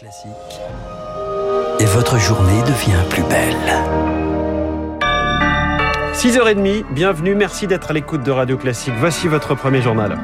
Et votre journée devient plus belle. 6h30, bienvenue, merci d'être à l'écoute de Radio Classique. Voici votre premier journal.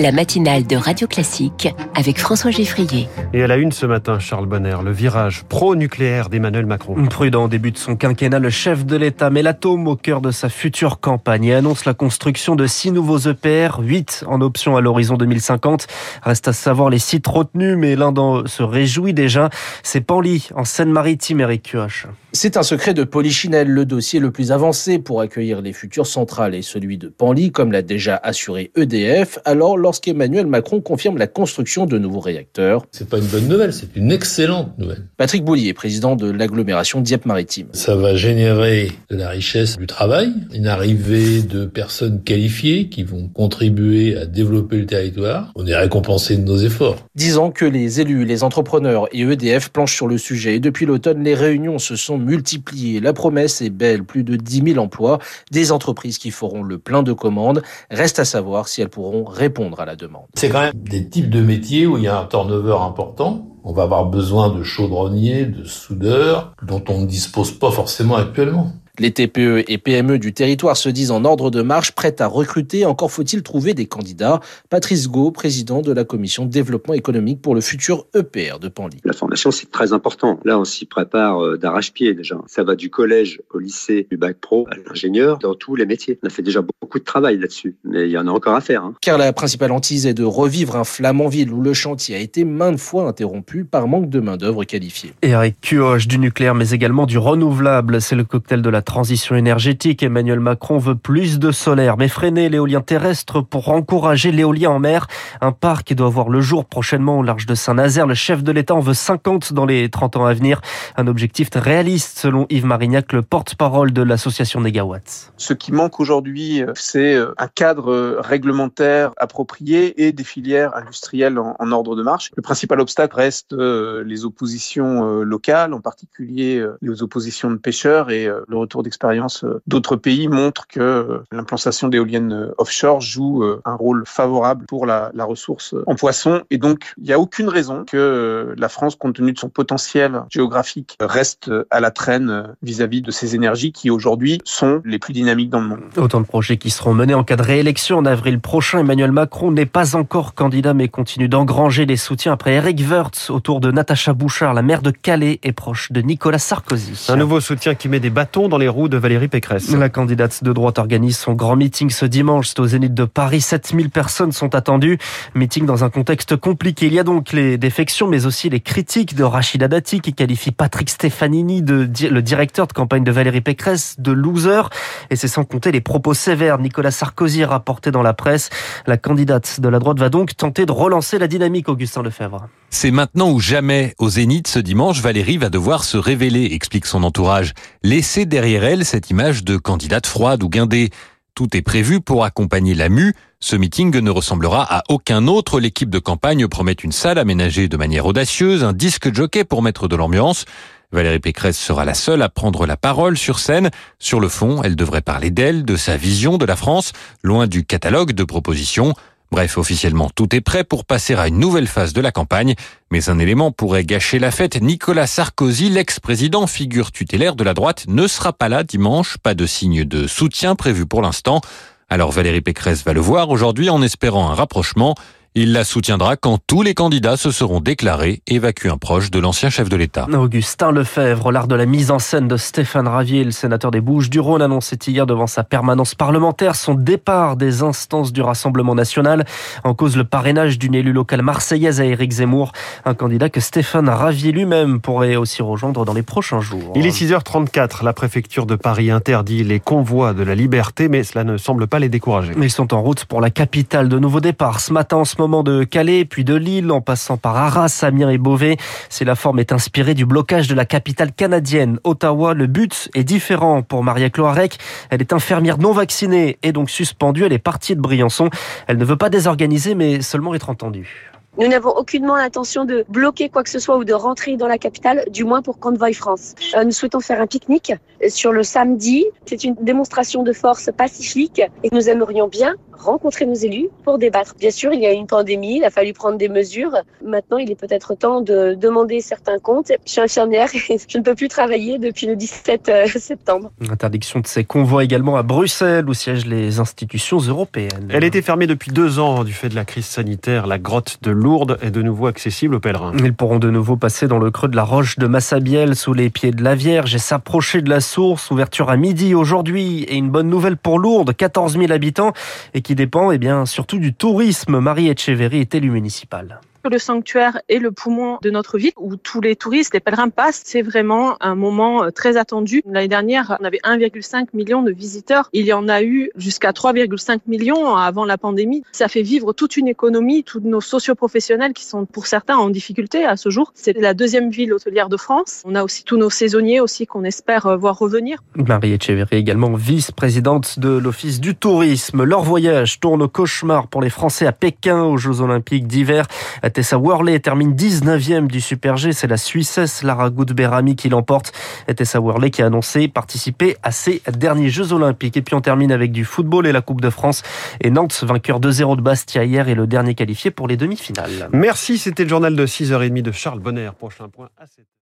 La matinale de Radio Classique avec François Geffrier. Et à la une ce matin, Charles Bonner, le virage pro-nucléaire d'Emmanuel Macron. Prudent au début de son quinquennat, le chef de l'État met l'atome au cœur de sa future campagne et annonce la construction de six nouveaux EPR, 8 en option à l'horizon 2050. Reste à savoir les sites retenus, mais l'un d'entre eux se réjouit déjà. C'est Panly, en Seine-Maritime, Eric Kioch. C'est un secret de Polichinelle. Le dossier le plus avancé pour accueillir les futures centrales est celui de Panly, comme l'a déjà assuré EDF. Alors, lorsqu'Emmanuel Macron confirme la construction de nouveaux réacteurs. C'est pas une bonne nouvelle, c'est une excellente nouvelle. Patrick Boulier, président de l'agglomération Dieppe-Maritime. Ça va générer de la richesse du travail, une arrivée de personnes qualifiées qui vont contribuer à développer le territoire. On est récompensé de nos efforts. Disant que les élus, les entrepreneurs et EDF planchent sur le sujet. Et depuis l'automne, les réunions se sont multipliées. La promesse est belle, plus de 10 000 emplois, des entreprises qui feront le plein de commandes. Reste à savoir si elles pourront répondre à la demande. C'est quand même des types de métiers où il y a un turnover important. On va avoir besoin de chaudronniers, de soudeurs, dont on ne dispose pas forcément actuellement. Les TPE et PME du territoire se disent en ordre de marche, prêtes à recruter. Encore faut-il trouver des candidats. Patrice Gau, président de la commission développement économique pour le futur EPR de Panly. La formation, c'est très important. Là, on s'y prépare euh, d'arrache-pied déjà. Ça va du collège au lycée, du bac pro à l'ingénieur, dans tous les métiers. On a fait déjà beaucoup de travail là-dessus, mais il y en a encore à faire. Hein. Car la principale hantise est de revivre un Flamanville où le chantier a été maintes fois interrompu par manque de main-d'œuvre qualifiée. Eric Kioch du nucléaire, mais également du renouvelable. C'est le cocktail de la transition énergétique. Emmanuel Macron veut plus de solaire, mais freiner l'éolien terrestre pour encourager l'éolien en mer. Un parc qui doit voir le jour prochainement au large de Saint-Nazaire. Le chef de l'État en veut 50 dans les 30 ans à venir. Un objectif réaliste selon Yves Marignac, le porte-parole de l'association Négawatt. Ce qui manque aujourd'hui, c'est un cadre réglementaire approprié et des filières industrielles en, en ordre de marche. Le principal obstacle reste les oppositions locales, en particulier les oppositions de pêcheurs et le retour d'expérience d'autres pays montre que l'implantation d'éoliennes offshore joue un rôle favorable pour la, la ressource en poisson. Et donc, il n'y a aucune raison que la France, compte tenu de son potentiel géographique, reste à la traîne vis-à-vis de ces énergies qui aujourd'hui sont les plus dynamiques dans le monde. Autant de projets qui seront menés en cas de réélection en avril prochain. Emmanuel Macron n'est pas encore candidat mais continue d'engranger des soutiens après Eric Woerth autour de Natacha Bouchard, la maire de Calais et proche de Nicolas Sarkozy. Un nouveau soutien qui met des bâtons dans les roues de Valérie Pécresse. La candidate de droite organise son grand meeting ce dimanche. C'est au Zénith de Paris. 7000 personnes sont attendues. Meeting dans un contexte compliqué. Il y a donc les défections, mais aussi les critiques de Rachida Dati qui qualifie Patrick Stefanini, le directeur de campagne de Valérie Pécresse, de loser. Et c'est sans compter les propos sévères. Nicolas Sarkozy rapporté dans la presse. La candidate de la droite va donc tenter de relancer la dynamique, Augustin Lefebvre. C'est maintenant ou jamais. Au Zénith, ce dimanche, Valérie va devoir se révéler, explique son entourage. Laisser derrière elle cette image de candidate froide ou guindée. Tout est prévu pour accompagner la mue. Ce meeting ne ressemblera à aucun autre. L'équipe de campagne promet une salle aménagée de manière audacieuse, un disque jockey pour mettre de l'ambiance. Valérie Pécresse sera la seule à prendre la parole sur scène. Sur le fond, elle devrait parler d'elle, de sa vision de la France, loin du catalogue de propositions. Bref, officiellement, tout est prêt pour passer à une nouvelle phase de la campagne. Mais un élément pourrait gâcher la fête. Nicolas Sarkozy, l'ex-président, figure tutélaire de la droite, ne sera pas là dimanche. Pas de signe de soutien prévu pour l'instant. Alors Valérie Pécresse va le voir aujourd'hui en espérant un rapprochement. Il la soutiendra quand tous les candidats se seront déclarés, évacue un proche de l'ancien chef de l'État. Augustin Lefebvre, l'art de la mise en scène de Stéphane Ravier, le sénateur des Bouches-du-Rhône, annonçait hier devant sa permanence parlementaire son départ des instances du Rassemblement national. En cause le parrainage d'une élue locale marseillaise à Éric Zemmour, un candidat que Stéphane Ravier lui-même pourrait aussi rejoindre dans les prochains jours. Il est 6h34. La préfecture de Paris interdit les convois de la liberté, mais cela ne semble pas les décourager. Ils sont en route pour la capitale. De nouveaux départs ce matin en ce moment de Calais, puis de Lille, en passant par Arras, Amiens et Beauvais. Si la forme est inspirée du blocage de la capitale canadienne, Ottawa, le but est différent pour Maria Cloarec. Elle est infirmière non vaccinée et donc suspendue. Elle est partie de Briançon. Elle ne veut pas désorganiser, mais seulement être entendue. Nous n'avons aucunement l'intention de bloquer quoi que ce soit ou de rentrer dans la capitale, du moins pour Convoy France. Euh, nous souhaitons faire un pique-nique sur le samedi. C'est une démonstration de force pacifique et nous aimerions bien rencontrer nos élus pour débattre. Bien sûr, il y a une pandémie, il a fallu prendre des mesures. Maintenant, il est peut-être temps de demander certains comptes. Je suis infirmière et je ne peux plus travailler depuis le 17 euh, septembre. Interdiction de ces convois également à Bruxelles où siègent les institutions européennes. Elle était fermée depuis deux ans du fait de la crise sanitaire. La grotte de Lourdes est de nouveau accessible aux pèlerins. Ils pourront de nouveau passer dans le creux de la roche de Massabielle sous les pieds de la Vierge et s'approcher de la source. Ouverture à midi aujourd'hui et une bonne nouvelle pour Lourdes, 14 000 habitants et qui dépend eh bien, surtout du tourisme. Marie Etcheverry est élue municipale le sanctuaire est le poumon de notre ville où tous les touristes, les pèlerins passent. C'est vraiment un moment euh, très attendu. L'année dernière, on avait 1,5 million de visiteurs. Il y en a eu jusqu'à 3,5 millions avant la pandémie. Ça fait vivre toute une économie, tous nos socioprofessionnels qui sont pour certains en difficulté à ce jour. C'est la deuxième ville hôtelière de France. On a aussi tous nos saisonniers aussi qu'on espère euh, voir revenir. Marie Etcheverry également vice-présidente de l'Office du tourisme. Leur voyage tourne au cauchemar pour les Français à Pékin aux Jeux Olympiques d'hiver. Tessa Worley termine 19e du Super G. C'est la Suissesse Lara Goudberami qui l'emporte. Tessa Worley qui a annoncé participer à ses derniers Jeux Olympiques. Et puis on termine avec du football et la Coupe de France. Et Nantes, vainqueur 2-0 de Bastia hier, est le dernier qualifié pour les demi-finales. Merci, c'était le journal de 6h30 de Charles Bonner. Prochain point à 7